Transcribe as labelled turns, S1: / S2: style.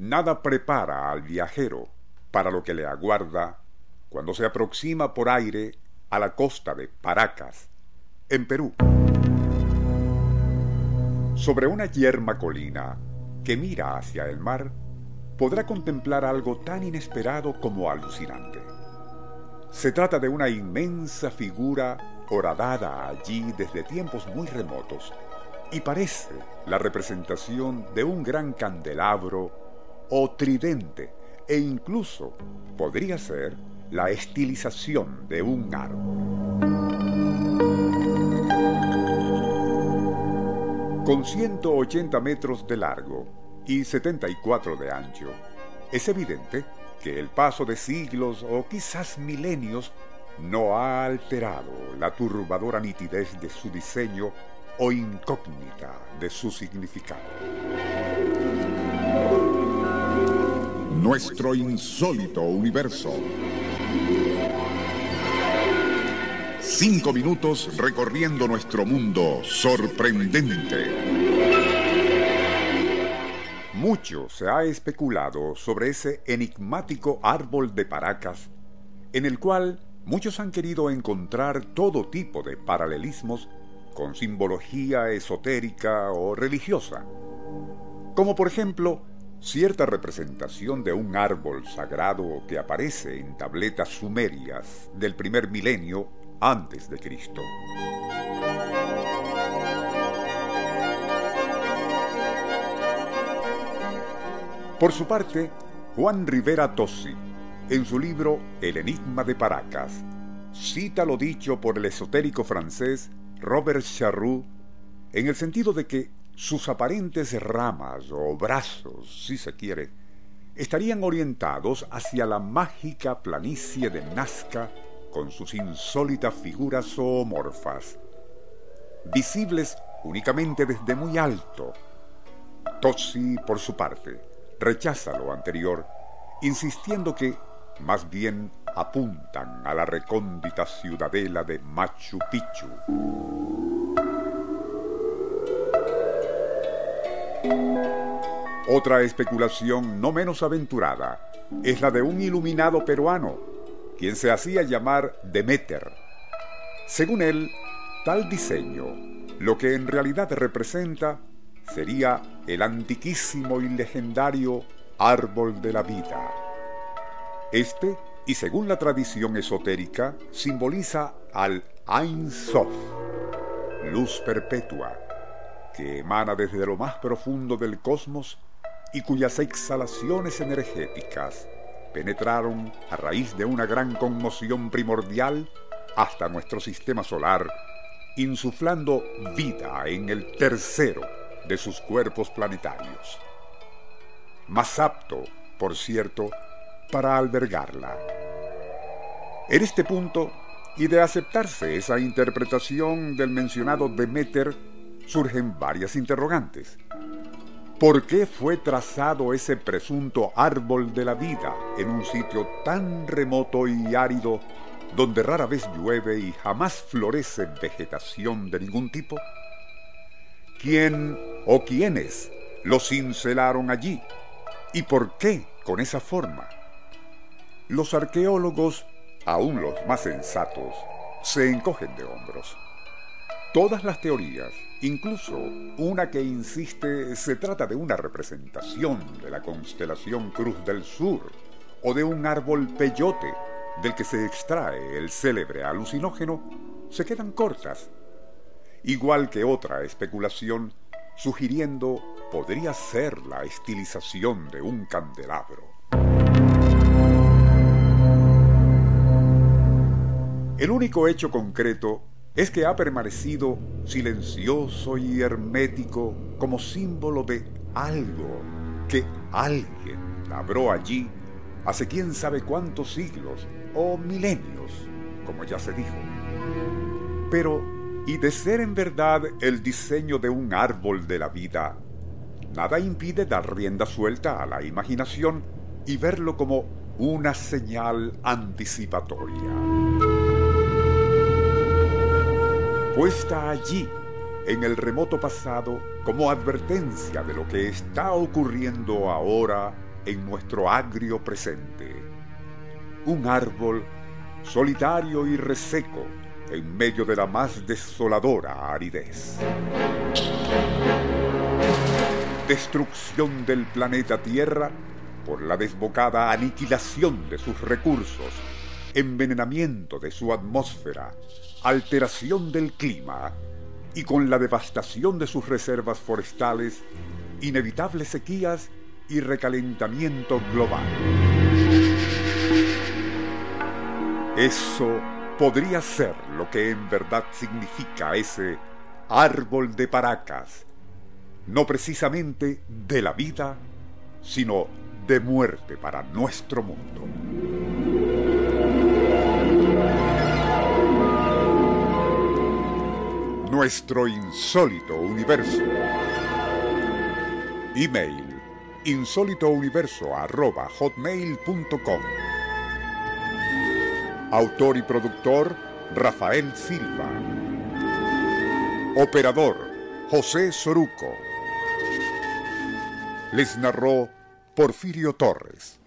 S1: nada prepara al viajero para lo que le aguarda cuando se aproxima por aire a la costa de Paracas, en Perú. Sobre una yerma colina que mira hacia el mar, podrá contemplar algo tan inesperado como alucinante. Se trata de una inmensa figura horadada allí desde tiempos muy remotos y parece la representación de un gran candelabro o tridente e incluso podría ser la estilización de un árbol. Con 180 metros de largo y 74 de ancho, es evidente que el paso de siglos o quizás milenios no ha alterado la turbadora nitidez de su diseño o incógnita de su significado.
S2: Nuestro insólito universo. Cinco minutos recorriendo nuestro mundo sorprendente.
S1: Mucho se ha especulado sobre ese enigmático árbol de Paracas, en el cual muchos han querido encontrar todo tipo de paralelismos con simbología esotérica o religiosa, como por ejemplo cierta representación de un árbol sagrado que aparece en tabletas sumerias del primer milenio antes de Cristo. Por su parte, Juan Rivera Tossi, en su libro El Enigma de Paracas, cita lo dicho por el esotérico francés Robert Charroux en el sentido de que sus aparentes ramas o brazos, si se quiere, estarían orientados hacia la mágica planicie de Nazca con sus insólitas figuras zoomorfas, visibles únicamente desde muy alto. Tozzi, por su parte, rechaza lo anterior, insistiendo que más bien apuntan a la recóndita ciudadela de Machu Picchu. Otra especulación no menos aventurada es la de un iluminado peruano, quien se hacía llamar Demeter. Según él, tal diseño, lo que en realidad representa, sería el antiquísimo y legendario árbol de la vida. Este, y según la tradición esotérica, simboliza al Ein Sof, luz perpetua, que emana desde lo más profundo del cosmos y cuyas exhalaciones energéticas penetraron a raíz de una gran conmoción primordial hasta nuestro sistema solar, insuflando vida en el tercero de sus cuerpos planetarios. Más apto, por cierto, para albergarla. En este punto, y de aceptarse esa interpretación del mencionado Demeter, surgen varias interrogantes. ¿Por qué fue trazado ese presunto árbol de la vida en un sitio tan remoto y árido donde rara vez llueve y jamás florece vegetación de ningún tipo? ¿Quién o quiénes lo cincelaron allí? ¿Y por qué con esa forma? Los arqueólogos, aún los más sensatos, se encogen de hombros. Todas las teorías, incluso una que insiste se trata de una representación de la constelación Cruz del Sur o de un árbol peyote del que se extrae el célebre alucinógeno, se quedan cortas. Igual que otra especulación sugiriendo podría ser la estilización de un candelabro. El único hecho concreto es que ha permanecido silencioso y hermético como símbolo de algo que alguien labró allí hace quién sabe cuántos siglos o milenios, como ya se dijo. Pero, y de ser en verdad el diseño de un árbol de la vida, nada impide dar rienda suelta a la imaginación y verlo como una señal anticipatoria puesta allí en el remoto pasado como advertencia de lo que está ocurriendo ahora en nuestro agrio presente. Un árbol solitario y reseco en medio de la más desoladora aridez. Destrucción del planeta Tierra por la desbocada aniquilación de sus recursos, envenenamiento de su atmósfera, alteración del clima y con la devastación de sus reservas forestales, inevitables sequías y recalentamiento global. Eso podría ser lo que en verdad significa ese árbol de Paracas, no precisamente de la vida, sino de muerte para nuestro mundo. Nuestro insólito universo. Email insólitouniverso.hotmail.com Autor y productor Rafael Silva. Operador José Soruco. Les narró Porfirio Torres.